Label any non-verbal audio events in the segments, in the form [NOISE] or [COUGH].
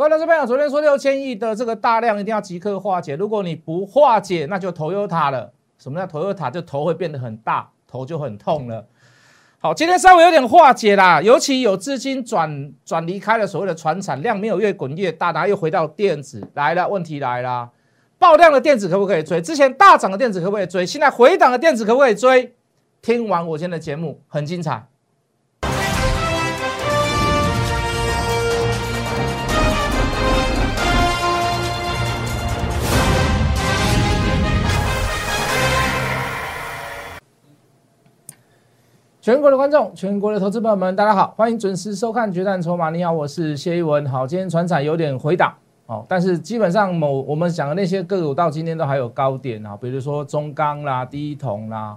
各位投资朋友，昨天说六千亿的这个大量一定要即刻化解，如果你不化解，那就头又塔了。什么叫头又塔？就头会变得很大，头就很痛了。好，今天稍微有点化解啦，尤其有资金转转离开了所谓的船产量没有越滚越大，然后又回到电子来了，问题来了，爆量的电子可不可以追？之前大涨的电子可不可以追？现在回档的电子可不可以追？听完我今天的节目很精彩。全国的观众，全国的投资朋友们，大家好，欢迎准时收看《决战筹码》。你好，我是谢一文。好，今天船产有点回档，哦，但是基本上某我们讲的那些个股到今天都还有高点啊，比如说中钢啦、第一铜啦，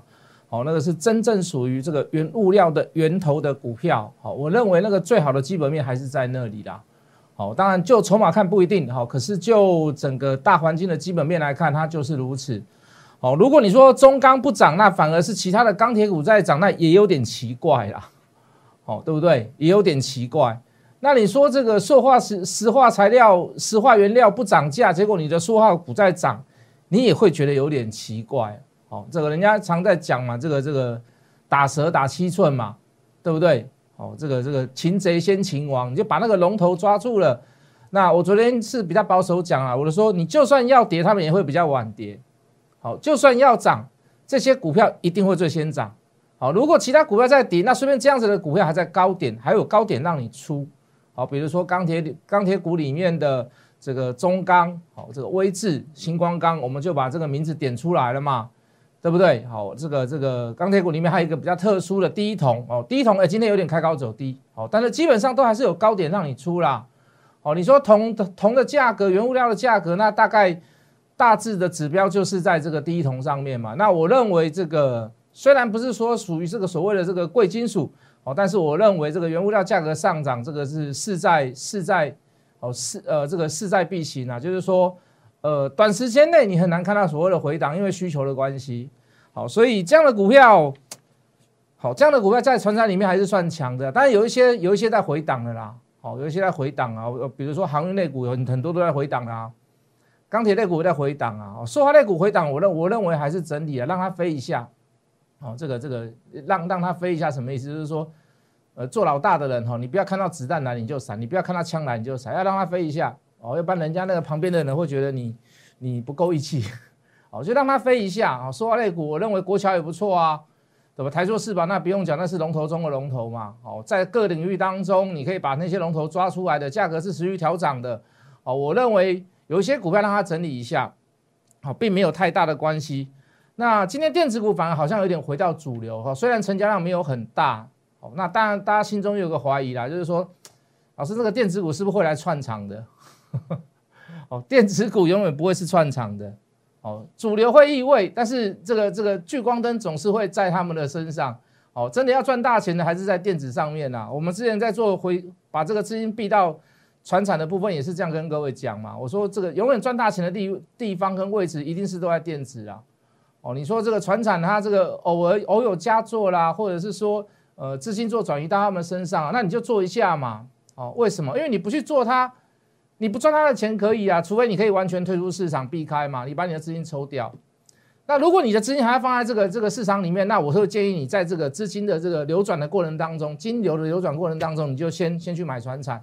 好，那个是真正属于这个原物料的源头的股票。好，我认为那个最好的基本面还是在那里啦。好，当然就筹码看不一定，好，可是就整个大环境的基本面来看，它就是如此。哦，如果你说中钢不涨，那反而是其他的钢铁股在涨，那也有点奇怪啦。哦，对不对？也有点奇怪。那你说这个塑化石、石化材料、石化原料不涨价，结果你的塑化股在涨，你也会觉得有点奇怪。哦，这个人家常在讲嘛，这个这个打蛇打七寸嘛，对不对？哦，这个这个擒贼先擒王，你就把那个龙头抓住了。那我昨天是比较保守讲啊，我就说你就算要跌，他们也会比较晚跌。好，就算要涨，这些股票一定会最先涨。好，如果其他股票在跌，那顺便这样子的股票还在高点，还有高点让你出。好，比如说钢铁钢铁股里面的这个中钢，好，这个威智、星光钢，我们就把这个名字点出来了嘛，对不对？好，这个这个钢铁股里面还有一个比较特殊的第一铜哦，第一铜哎，今天有点开高走低，好，但是基本上都还是有高点让你出啦。哦，你说铜的铜的价格，原物料的价格，那大概。大致的指标就是在这个第一铜上面嘛。那我认为这个虽然不是说属于这个所谓的这个贵金属哦，但是我认为这个原物料价格上涨，这个是势在势在哦势呃这个势在必行啊。就是说呃短时间内你很难看到所谓的回档，因为需求的关系。好，所以这样的股票好，这样的股票在船厂里面还是算强的。但是有一些有一些在回档的啦，好，有一些在回档啊。比如说航运类股有很多都在回档啊。钢铁类股在回档啊，塑化类股回档，我认我认为还是整体啊，让它飞一下，哦，这个这个让让它飞一下什么意思？就是说，呃，做老大的人哈，你不要看到子弹来你就闪，你不要看到枪来你就闪，要让它飞一下哦，要不然人家那个旁边的人会觉得你你不够义气，[LAUGHS] 哦，就让它飞一下啊。塑化类股，我认为国桥也不错啊，对吧？台塑是吧？那不用讲，那是龙头中的龙头嘛。哦，在各领域当中，你可以把那些龙头抓出来的，价格是持续调涨的，哦，我认为。有些股票让它整理一下，好，并没有太大的关系。那今天电子股反而好像有点回到主流哈，虽然成交量没有很大，好，那当然大家心中有个怀疑啦，就是说，老师这个电子股是不是会来串场的？[LAUGHS] 哦，电子股永远不会是串场的，哦，主流会意味，但是这个这个聚光灯总是会在他们的身上，哦，真的要赚大钱的还是在电子上面呐。我们之前在做回把这个资金避到。船产的部分也是这样跟各位讲嘛，我说这个永远赚大钱的地地方跟位置一定是都在电子啊。哦，你说这个船产它这个偶尔偶有佳作啦，或者是说呃资金做转移到他们身上，那你就做一下嘛。哦，为什么？因为你不去做它，你不赚它的钱可以啊，除非你可以完全退出市场避开嘛，你把你的资金抽掉。那如果你的资金还要放在这个这个市场里面，那我会建议你在这个资金的这个流转的过程当中，金流的流转过程当中，你就先先去买船产。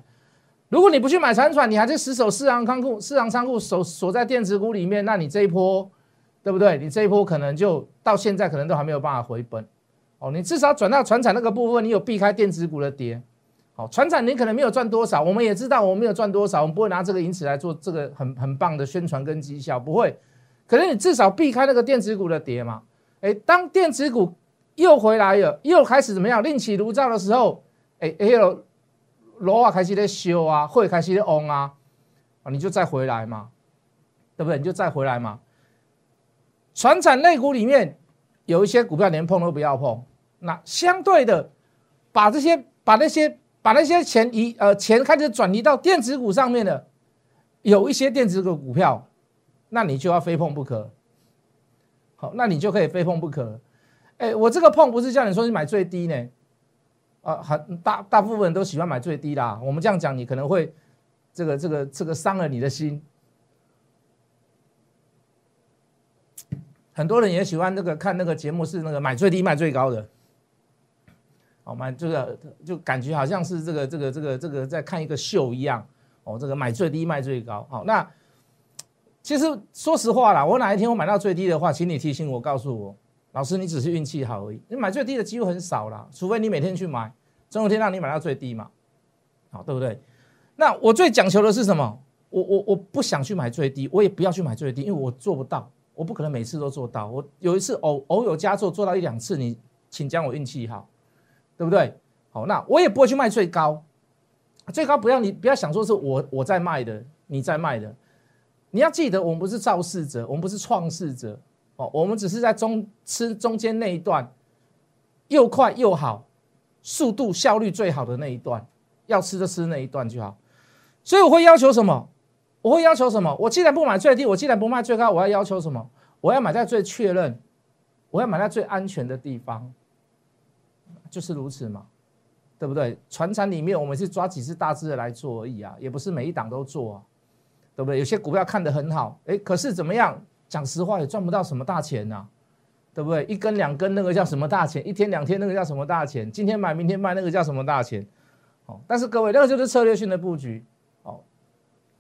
如果你不去买船船，你还是死守四行仓库、四行仓库守锁在电子股里面，那你这一波，对不对？你这一波可能就到现在可能都还没有办法回本哦。你至少转到船产那个部分，你有避开电子股的跌。好，船产你可能没有赚多少，我们也知道我们没有赚多少，我们不会拿这个因此来做这个很很棒的宣传跟绩效，不会。可是你至少避开那个电子股的跌嘛？哎，当电子股又回来了，又开始怎么样另起炉灶的时候，哎哎呦！螺啊开始在修啊，会开始在嗡啊，啊，你就再回来嘛，对不对？你就再回来嘛。船产类股里面有一些股票连碰都不要碰，那相对的，把这些把那些把那些钱移呃钱开始转移到电子股上面的，有一些电子股股票，那你就要非碰不可。好，那你就可以非碰不可。哎，我这个碰不是叫你说你买最低呢。啊，很大大部分都喜欢买最低啦。我们这样讲，你可能会这个这个这个伤了你的心。很多人也喜欢那个看那个节目，是那个买最低卖最高的，哦，买这个就感觉好像是这个这个这个这个在看一个秀一样，哦，这个买最低卖最高，好，那其实说实话啦，我哪一天我买到最低的话，请你提醒我，告诉我，老师你只是运气好而已，你买最低的机会很少啦，除非你每天去买，总有天让你买到最低嘛，好，对不对？那我最讲求的是什么？我我我不想去买最低，我也不要去买最低，因为我做不到。我不可能每次都做到，我有一次偶偶有佳作做到一两次，你请将我运气好，对不对？好，那我也不会去卖最高，最高不要你不要想说是我我在卖的，你在卖的，你要记得我们不是肇事者，我们不是创世者我们只是在中吃中间那一段，又快又好，速度效率最好的那一段，要吃就吃那一段就好，所以我会要求什么？我会要求什么？我既然不买最低，我既然不卖最高，我要要求什么？我要买在最确认，我要买在最安全的地方，就是如此嘛，对不对？船产里面我们是抓几只大只的来做而已啊，也不是每一档都做啊，对不对？有些股票看得很好，哎，可是怎么样？讲实话也赚不到什么大钱呐，对不对？一根两根那个叫什么大钱？一天两天那个叫什么大钱？今天买明天卖那个叫什么大钱？哦，但是各位，那个就是策略性的布局哦。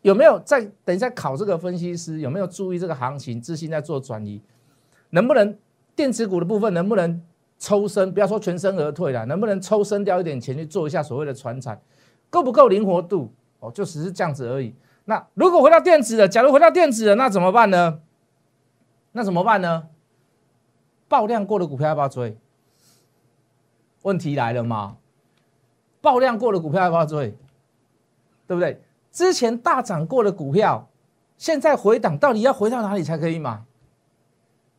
有没有在等一下考这个分析师？有没有注意这个行情？资金在做转移，能不能电子股的部分能不能抽身？不要说全身而退了，能不能抽身掉一点钱去做一下所谓的传产？够不够灵活度？哦，就只是这样子而已。那如果回到电子的，假如回到电子的，那怎么办呢？那怎么办呢？爆量过的股票要不要追？问题来了嘛？爆量过的股票要不要追？对不对？之前大涨过的股票，现在回档，到底要回到哪里才可以买？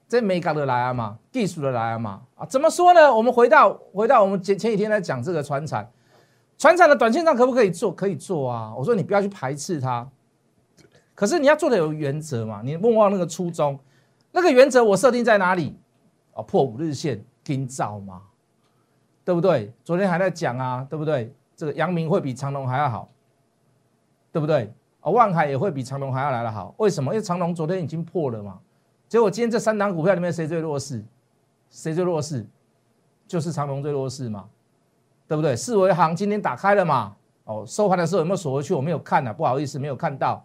这没搞得来啊嘛，技术的来啊嘛啊？怎么说呢？我们回到回到我们前前几天在讲这个船产，船产的短线上可不可以做？可以做啊！我说你不要去排斥它，可是你要做的有原则嘛，你莫忘那个初衷。那个原则我设定在哪里？啊，破五日线跟造嘛，对不对？昨天还在讲啊，对不对？这个阳明会比长隆还要好。对不对啊？万海也会比长隆还要来的好，为什么？因为长隆昨天已经破了嘛。结果今天这三档股票里面谁最弱势？谁最弱势？就是长隆最弱势嘛，对不对？四维行今天打开了嘛？哦，收盘的时候有没有锁回去？我没有看啊，不好意思，没有看到，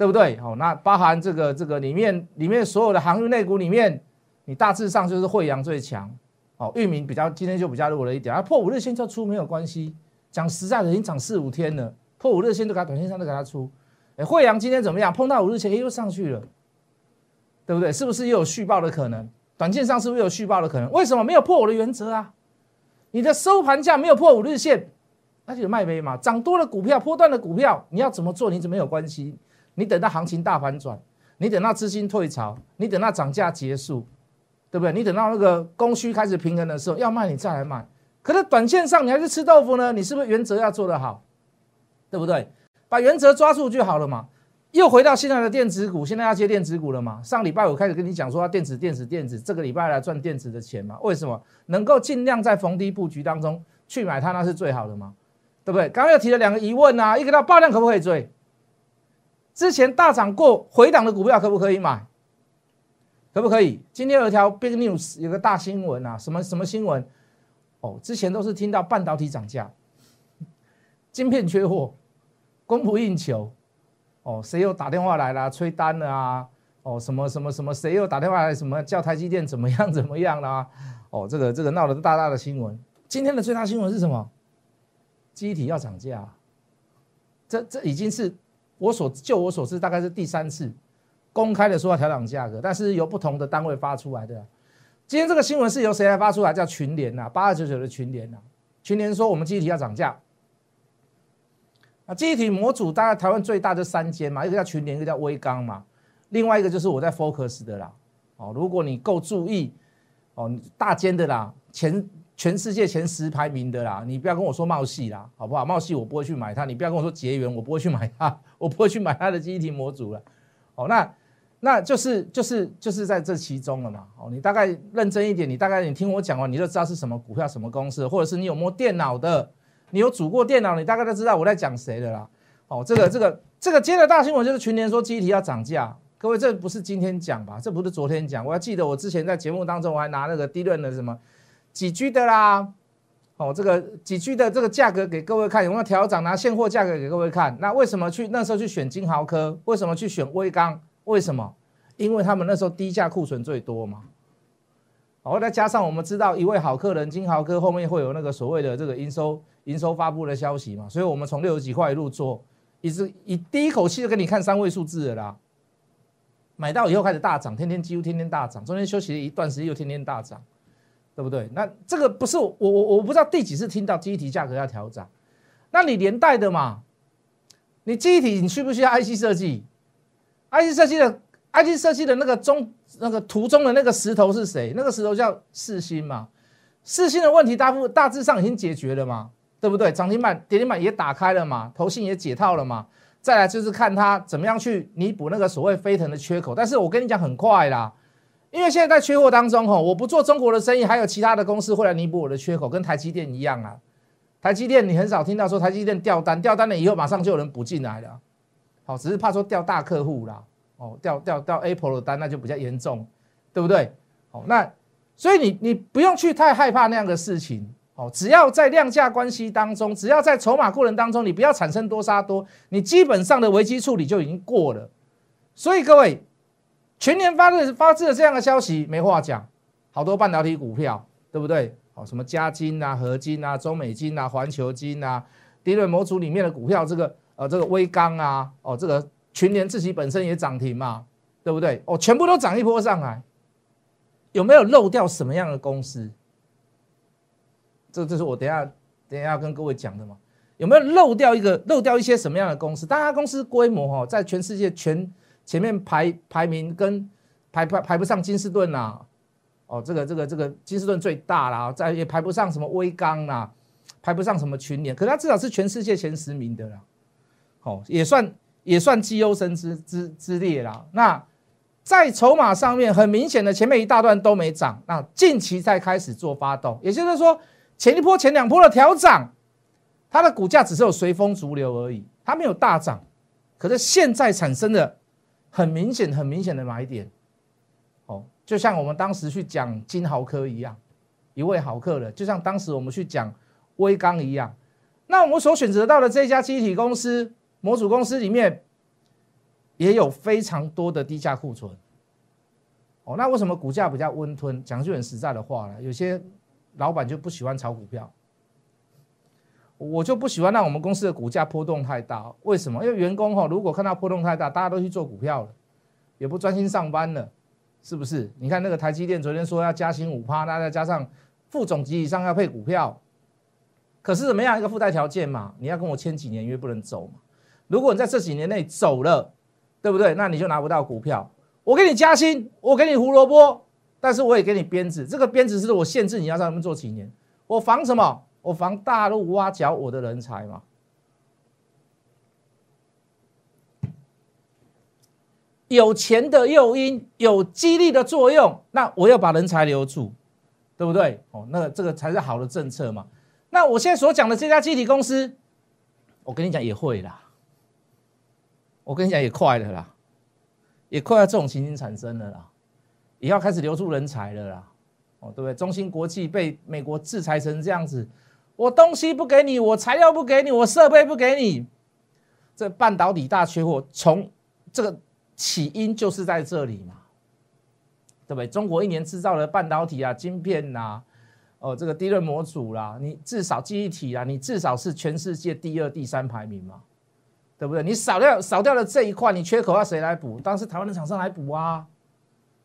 对不对？好，那包含这个这个里面里面所有的航运类股里面，你大致上就是惠阳最强，哦，域名比较今天就比较弱了一点，啊，破五日线就出没有关系。讲实在的，已经涨四五天了。破五日线都给它，短线上都给它出。哎，惠阳今天怎么样？碰到五日线，哎，又上去了，对不对？是不是又有续报的可能？短线上是不是有续报的可能？为什么没有破我的原则啊？你的收盘价没有破五日线，那就卖呗嘛。涨多的股票，破段的股票，你要怎么做？你怎么有关系？你等到行情大反转，你等到资金退潮，你等到涨价结束，对不对？你等到那个供需开始平衡的时候，要卖你再来卖。可是短线上你还是吃豆腐呢？你是不是原则要做得好？对不对？把原则抓住就好了嘛。又回到现在的电子股，现在要接电子股了嘛？上礼拜我开始跟你讲说要电子、电子、电子，这个礼拜来赚电子的钱嘛？为什么？能够尽量在逢低布局当中去买它，那是最好的嘛？对不对？刚刚又提了两个疑问啊，一个到爆量可不可以追？之前大涨过回档的股票可不可以买？可不可以？今天有一条 big news，有个大新闻啊，什么什么新闻？哦，之前都是听到半导体涨价，[LAUGHS] 晶片缺货。供不应求，哦，谁又打电话来了催单了啊？哦，什么什么什么，谁又打电话来什么叫台积电怎么样 [LAUGHS] 怎么样啦？哦，这个这个闹得大大的新闻。今天的最大新闻是什么？机体要涨价，这这已经是我所就我所知，大概是第三次公开的说要调整价格，但是由不同的单位发出来的。今天这个新闻是由谁来发出来？叫群联呐，八二九九的群联呐，群联说我们机体要涨价。啊，记忆体模组大概台湾最大的三间嘛，一个叫群联，一个叫威刚嘛，另外一个就是我在 Focus 的啦。哦，如果你够注意，哦，大间的啦，前全世界前十排名的啦，你不要跟我说茂系啦，好不好？茂系我不会去买它，你不要跟我说结缘，我不会去买它，[LAUGHS] 我不会去买它的记忆体模组了。哦，那那就是就是就是在这其中了嘛。哦，你大概认真一点，你大概你听我讲完，你就知道是什么股票、什么公司，或者是你有摸电脑的。你有组过电脑，你大概都知道我在讲谁的啦。哦，这个这个这个接着大新闻就是群联说机体要涨价。各位，这不是今天讲吧？这不是昨天讲。我还记得我之前在节目当中，我还拿那个低论的什么几 G 的啦，哦，这个几 G 的这个价格给各位看，有没有调涨？拿现货价格给各位看。那为什么去那时候去选金豪科？为什么去选威刚？为什么？因为他们那时候低价库存最多嘛。好，再加上我们知道一位好客人金豪科后面会有那个所谓的这个营收营收发布的消息嘛，所以我们从六十几块一路做，一直以第一口气就给你看三位数字的啦。买到以后开始大涨，天天几乎天天大涨，中间休息了一段时间又天天大涨，对不对？那这个不是我我我不知道第几次听到机体价格要调涨，那你连带的嘛？你机体你需不需要 IC 设计？IC 设计的 IC 设计的那个中那个图中的那个石头是谁？那个石头叫四星嘛？四星的问题大部大致上已经解决了嘛？对不对？涨停板跌停板也打开了嘛？头信也解套了嘛？再来就是看它怎么样去弥补那个所谓飞腾的缺口，但是我跟你讲很快啦，因为现在在缺货当中吼，我不做中国的生意，还有其他的公司会来弥补我的缺口，跟台积电一样啊。台积电你很少听到说台积电掉单，掉单了以后马上就有人补进来了，好，只是怕说掉大客户啦，哦，掉掉掉 Apple 的单那就比较严重，对不对？好，那所以你你不用去太害怕那样的事情。哦，只要在量价关系当中，只要在筹码过程当中，你不要产生多杀多，你基本上的危机处理就已经过了。所以各位，全年发的发自的这样的消息没话讲，好多半导体股票，对不对？哦，什么嘉金啊、合金啊、中美金啊、环球金啊，低润模组里面的股票，这个呃这个微钢啊，哦这个群联自己本身也涨停嘛，对不对？哦，全部都涨一波上来，有没有漏掉什么样的公司？这这是我等下等下要跟各位讲的嘛？有没有漏掉一个漏掉一些什么样的公司？大家公司规模哈，在全世界全前面排排名跟排排排不上金士顿呐，哦，这个这个这个金士顿最大啦，在也排不上什么威刚啦，排不上什么群联，可是它至少是全世界前十名的啦，哦，也算也算绩优生之之之列啦。那在筹码上面，很明显的前面一大段都没涨，那近期才开始做发动，也就是说。前一波、前两波的调涨，它的股价只是有随风逐流而已，它没有大涨。可是现在产生的很明显、很明显的买点，哦，就像我们当时去讲金豪科一样，一位好客人，就像当时我们去讲威刚一样。那我们所选择到的这家机体公司、模组公司里面，也有非常多的低价库存。哦，那为什么股价比较温吞？讲句很实在的话呢，有些。老板就不喜欢炒股票，我就不喜欢让我们公司的股价波动太大。为什么？因为员工哈，如果看到波动太大，大家都去做股票了，也不专心上班了，是不是？你看那个台积电昨天说要加薪五趴，那再加上副总级以上要配股票，可是怎么样一个附带条件嘛？你要跟我签几年约不能走嘛？如果你在这几年内走了，对不对？那你就拿不到股票。我给你加薪，我给你胡萝卜。但是我也给你编制，这个编制是我限制你要在那边做几年，我防什么？我防大陆挖角我的人才嘛。有钱的诱因，有激励的作用，那我要把人才留住，对不对？哦，那这个才是好的政策嘛。那我现在所讲的这家集体公司，我跟你讲也会啦，我跟你讲也快了啦，也快要这种情形产生了啦。也要开始留住人才了啦，哦，对不对？中芯国际被美国制裁成这样子，我东西不给你，我材料不给你，我设备不给你，这半导体大缺货，从这个起因就是在这里嘛，对不对？中国一年制造的半导体啊、晶片呐，哦，这个低润模组啦，你至少记忆体啊，你至少是全世界第二、第三排名嘛，对不对？你少掉少掉了这一块，你缺口要谁来补？当时台湾的厂商来补啊。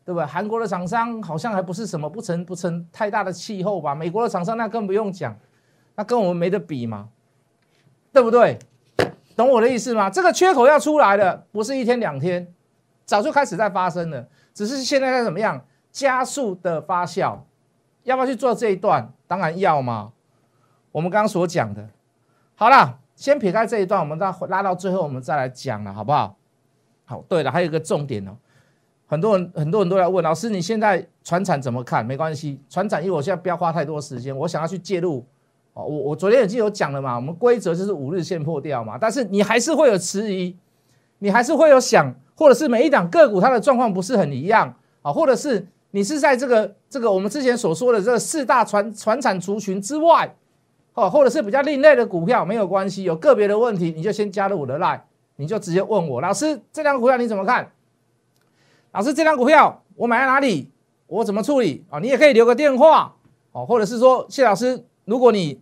对不对？韩国的厂商好像还不是什么不成不成太大的气候吧？美国的厂商那更不用讲，那跟我们没得比嘛，对不对？懂我的意思吗？这个缺口要出来了，不是一天两天，早就开始在发生了，只是现在在怎么样加速的发酵？要不要去做这一段？当然要嘛。我们刚刚所讲的，好了，先撇开这一段，我们再拉到最后，我们再来讲了，好不好？好，对了，还有一个重点哦。很多人很多人都在问老师，你现在船产怎么看？没关系，船产因为我现在不要花太多时间，我想要去介入哦，我我昨天已经有讲了嘛，我们规则就是五日线破掉嘛，但是你还是会有迟疑，你还是会有想，或者是每一档个股它的状况不是很一样啊，或者是你是在这个这个我们之前所说的这四大传传产族群之外，哦，或者是比较另类的股票没有关系，有个别的问题你就先加入我的 line，你就直接问我，老师这张股票你怎么看？老师这张股票我买在哪里？我怎么处理啊？你也可以留个电话哦，或者是说谢老师，如果你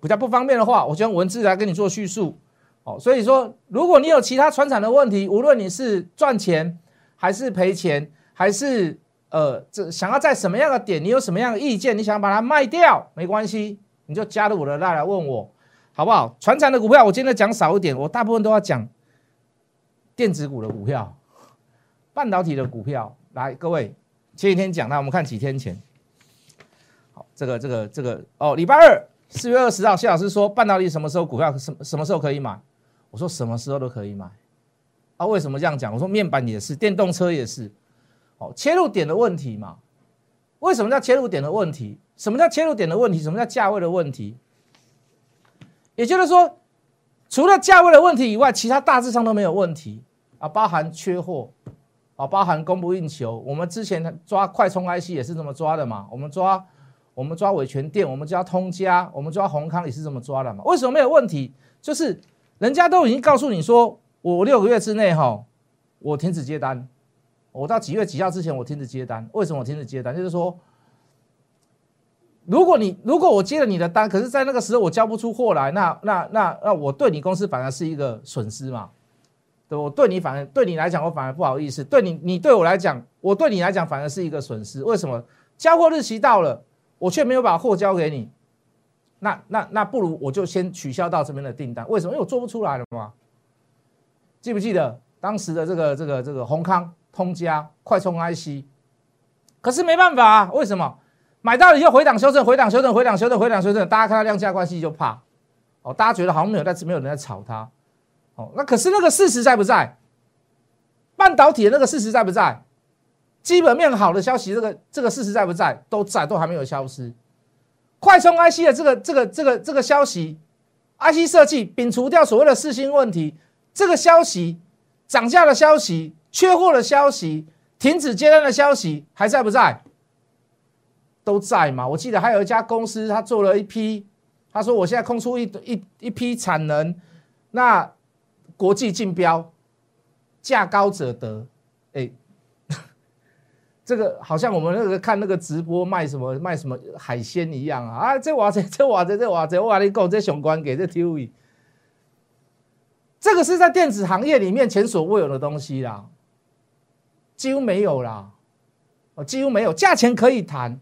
比较不方便的话，我就用文字来跟你做叙述。哦，所以说，如果你有其他船产的问题，无论你是赚钱还是赔钱，还是呃，这想要在什么样的点，你有什么样的意见，你想把它卖掉，没关系，你就加入我的赖来问我，好不好？船产的股票我今天讲少一点，我大部分都要讲电子股的股票、半导体的股票。来，各位，前几天讲，那我们看几天前。好，这个、这个、这个，哦，礼拜二。四月二十号，谢老师说半导体什么时候股票什么什么时候可以买？我说什么时候都可以买。啊，为什么这样讲？我说面板也是，电动车也是。哦，切入点的问题嘛。为什么叫切入点的问题？什么叫切入点的问题？什么叫价位的问题？也就是说，除了价位的问题以外，其他大致上都没有问题啊，包含缺货啊，包含供不应求。我们之前抓快充 IC 也是这么抓的嘛，我们抓。我们抓伟权店，我们抓通家，我们抓宏康也是这么抓的嘛？为什么没有问题？就是人家都已经告诉你说，我六个月之内哈，我停止接单，我到几月几号之前我停止接单。为什么我停止接单？就是说，如果你如果我接了你的单，可是在那个时候我交不出货来，那那那那我对你公司反而是一个损失嘛？对，我对你反而对你来讲我反而不好意思，对你你对我来讲，我对你来讲反而是一个损失。为什么？交货日期到了。我却没有把货交给你，那那那不如我就先取消到这边的订单。为什么？因为我做不出来了嘛。记不记得当时的这个这个这个宏康、通家、快充 IC？可是没办法啊，为什么？买到了以后回档修正，回档修正，回档修正，回档修正，大家看到量价关系就怕哦，大家觉得好像没有在没有人在炒它哦。那可是那个事实在不在？半导体的那个事实在不在？基本面好的消息，这个这个事实在不在？都在，都还没有消失。快充 IC 的这个这个这个这个消息，IC 设计摒除掉所谓的四星问题，这个消息涨价的消息、缺货的消息、停止接单的消息还在不在？都在嘛？我记得还有一家公司，他做了一批，他说我现在空出一一一批产能，那国际竞标，价高者得，哎。这个好像我们那个看那个直播卖什么卖什么海鲜一样啊！啊，这哇这这哇这这哇这我跟你讲，这雄关给这 TV，这个是在电子行业里面前所未有的东西啦，几乎没有啦，哦，几乎没有，价钱可以谈，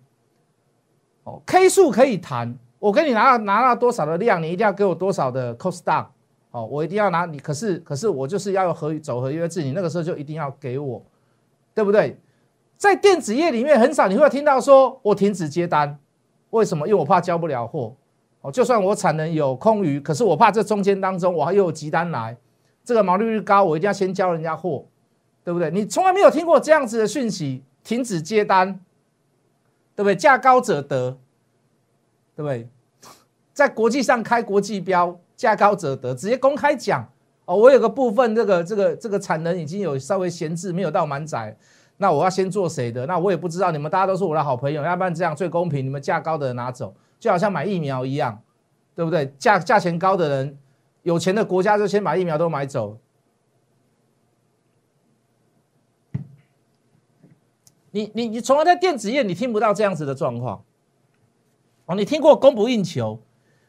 哦，K 数可以谈，我给你拿到拿到多少的量，你一定要给我多少的 cost down，哦，我一定要拿你，可是可是我就是要合走合约制，你那个时候就一定要给我，对不对？在电子业里面，很少你会听到说我停止接单，为什么？因为我怕交不了货。哦，就算我产能有空余，可是我怕这中间当中我还有急单来，这个毛利率高，我一定要先交人家货，对不对？你从来没有听过这样子的讯息，停止接单，对不对？价高者得，对不对？在国际上开国际标，价高者得，直接公开讲哦，我有个部分这个这个这个产能已经有稍微闲置，没有到满载。那我要先做谁的？那我也不知道。你们大家都是我的好朋友，要不然这样最公平。你们价高的人拿走，就好像买疫苗一样，对不对？价价钱高的人，有钱的国家就先把疫苗都买走。你你你从来在电子业你听不到这样子的状况哦。你听过供不应求，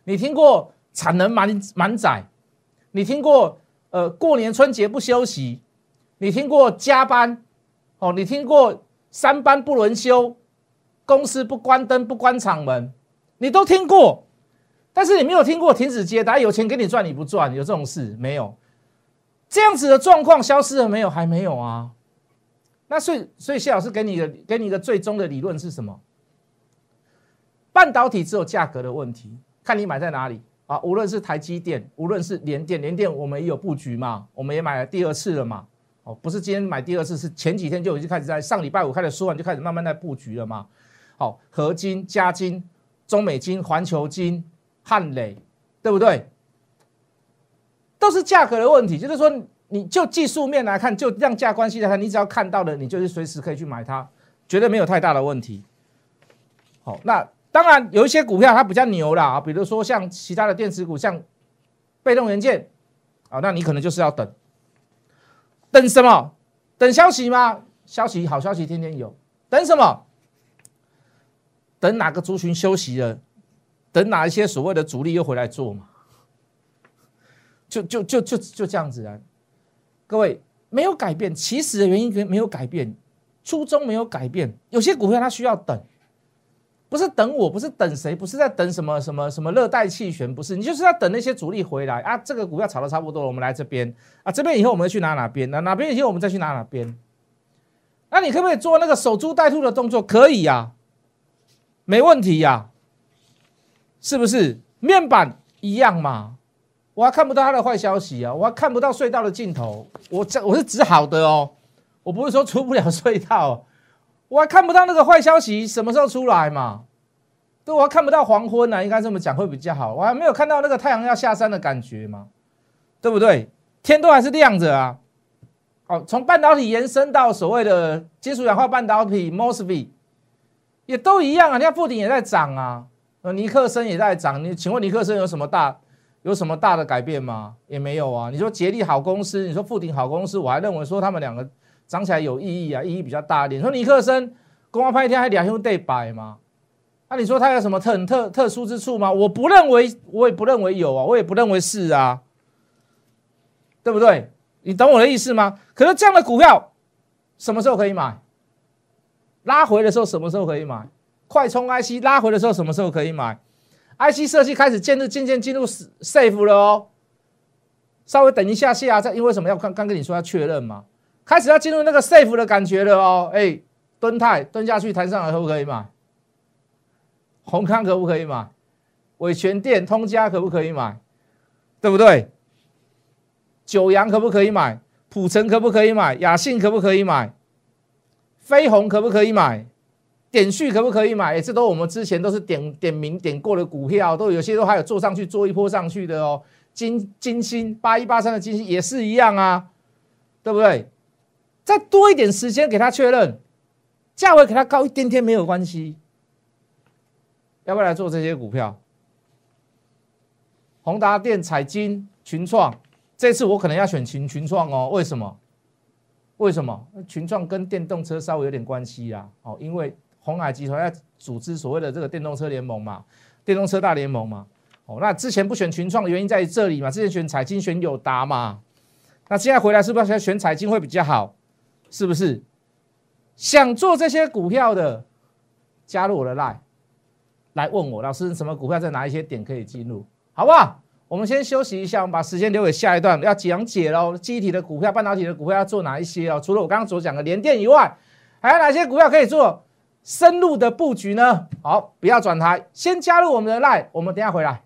你听过产能满满载，你听过呃过年春节不休息，你听过加班。哦，你听过三班不轮休，公司不关灯不关厂门，你都听过，但是你没有听过停止接单，有钱给你赚你不赚，有这种事没有？这样子的状况消失了没有？还没有啊。那所以所以谢老师给你的给你一个最终的理论是什么？半导体只有价格的问题，看你买在哪里啊。无论是台积电，无论是联电，联电我们也有布局嘛，我们也买了第二次了嘛。不是今天买第二次，是前几天就已经开始在上礼拜五开始说完就开始慢慢在布局了嘛。好，合金、加金、中美金、环球金、汉磊，对不对？都是价格的问题，就是说，你就技术面来看，就量价关系来看，你只要看到了，你就是随时可以去买它，绝对没有太大的问题。好，那当然有一些股票它比较牛啦，啊，比如说像其他的电子股，像被动元件，啊，那你可能就是要等，等什么？等消息吗？消息好消息天天有，等什么？等哪个族群休息了？等哪一些所谓的主力又回来做嘛？就就就就就这样子啊！各位没有改变，起始的原因没有改变，初衷没有改变。有些股票它需要等，不是等我，不是等谁，不是在等什么什么什么热带气旋，不是，你就是要等那些主力回来啊！这个股票炒的差不多了，我们来这边啊，这边以后我们去拿哪边？哪哪边以后我们再去拿哪边？那你可不可以做那个守株待兔的动作？可以呀，没问题呀，是不是？面板一样嘛。我还看不到他的坏消息啊！我还看不到隧道的尽头。我这我是指好的哦，我不是说出不了隧道。我还看不到那个坏消息什么时候出来嘛？对，我还看不到黄昏呢，应该这么讲会比较好。我还没有看到那个太阳要下山的感觉嘛？对不对？天都还是亮着啊！哦，从半导体延伸到所谓的金属氧化半导体 （MOSFET） 也都一样啊！你看富鼎也在涨啊，呃，尼克森也在涨。你请问尼克森有什么大？有什么大的改变吗？也没有啊。你说捷力好公司，你说富鼎好公司，我还认为说他们两个涨起来有意义啊，意义比较大一点。说尼克森公安拍一天还两兄弟摆吗？那你说他有什么特特特殊之处吗？我不认为，我也不认为有啊，我也不认为是啊，对不对？你懂我的意思吗？可是这样的股票什么时候可以买？拉回的时候什么时候可以买？快充 IC 拉回的时候什么时候可以买？IC 设计开始渐入渐渐进入 safe 了哦，稍微等一下下再，因为什么要刚刚跟你说要确认嘛，开始要进入那个 safe 的感觉了哦，哎，蹲泰蹲下去弹上来可不可以买？宏康可不可以买？伟全电通家可不可以买？对不对？九阳可不可以买？普成可不可以买？雅信可不可以买？飞鸿可不可以买？点序可不可以买？这都我们之前都是点点名点过的股票，都有些都还有做上去做一波上去的哦。金金星八一八三的金星也是一样啊，对不对？再多一点时间给他确认，价位给他高一点点没有关系。要不要来做这些股票？宏达电、彩金、群创，这次我可能要选群群创哦。为什么？为什么？群创跟电动车稍微有点关系啦。哦，因为。红海集团要组织所谓的这个电动车联盟嘛，电动车大联盟嘛。哦，那之前不选群创的原因在于这里嘛，之前选彩金选友达嘛，那现在回来是不是要选彩金会比较好？是不是？想做这些股票的，加入我的 line，来问我老师什么股票在哪一些点可以进入，好不好？我们先休息一下，我们把时间留给下一段要讲解喽。机体的股票、半导体的股票要做哪一些哦？除了我刚刚所讲的联电以外，还有哪些股票可以做？深入的布局呢？好，不要转台，先加入我们的 line，我们等下回来。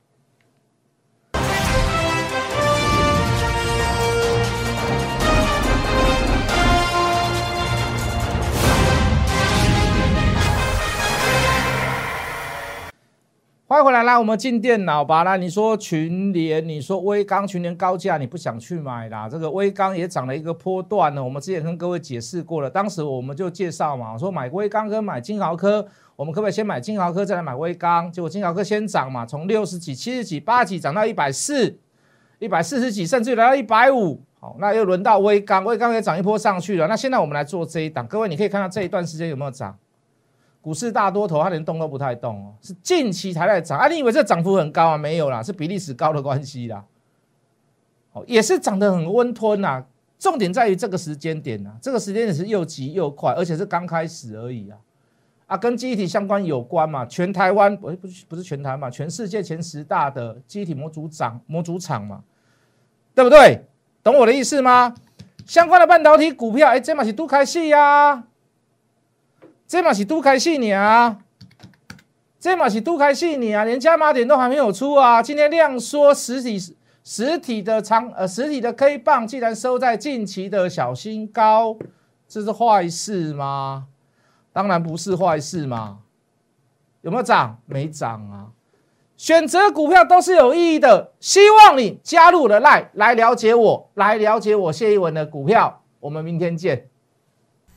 欢迎回来，啦我们进电脑吧。那，你说群联，你说微钢，群联高价，你不想去买啦？这个微钢也涨了一个波段呢。我们之前跟各位解释过了，当时我们就介绍嘛，说买微钢跟买金豪科，我们可不可以先买金豪科，再来买微钢？结果金豪科先涨嘛，从六十几、七十几、八几涨到一百四、一百四十几，甚至于来到一百五。好，那又轮到微钢，微钢也涨一波上去了。那现在我们来做这一档，各位你可以看到这一段时间有没有涨？股市大多头，它连动都不太动哦，是近期才在涨啊！你以为这涨幅很高啊？没有啦，是比历史高的关系啦。哦，也是涨得很温吞呐。重点在于这个时间点呐，这个时间点是又急又快，而且是刚开始而已啊。啊，跟记忆体相关有关嘛？全台湾不不不是全台嘛？全世界前十大的记忆体模组厂模组厂嘛，对不对？懂我的意思吗？相关的半导体股票，哎，这嘛是都开戏呀。这嘛是都开戏你啊，这嘛是都开戏你啊，连加码点都还没有出啊！今天量缩，实体实体的长呃实体的 K 棒竟然收在近期的小新高，这是坏事吗？当然不是坏事嘛！有没有涨？没涨啊！选择股票都是有意义的，希望你加入了赖来了解我，来了解我谢一文的股票。我们明天见。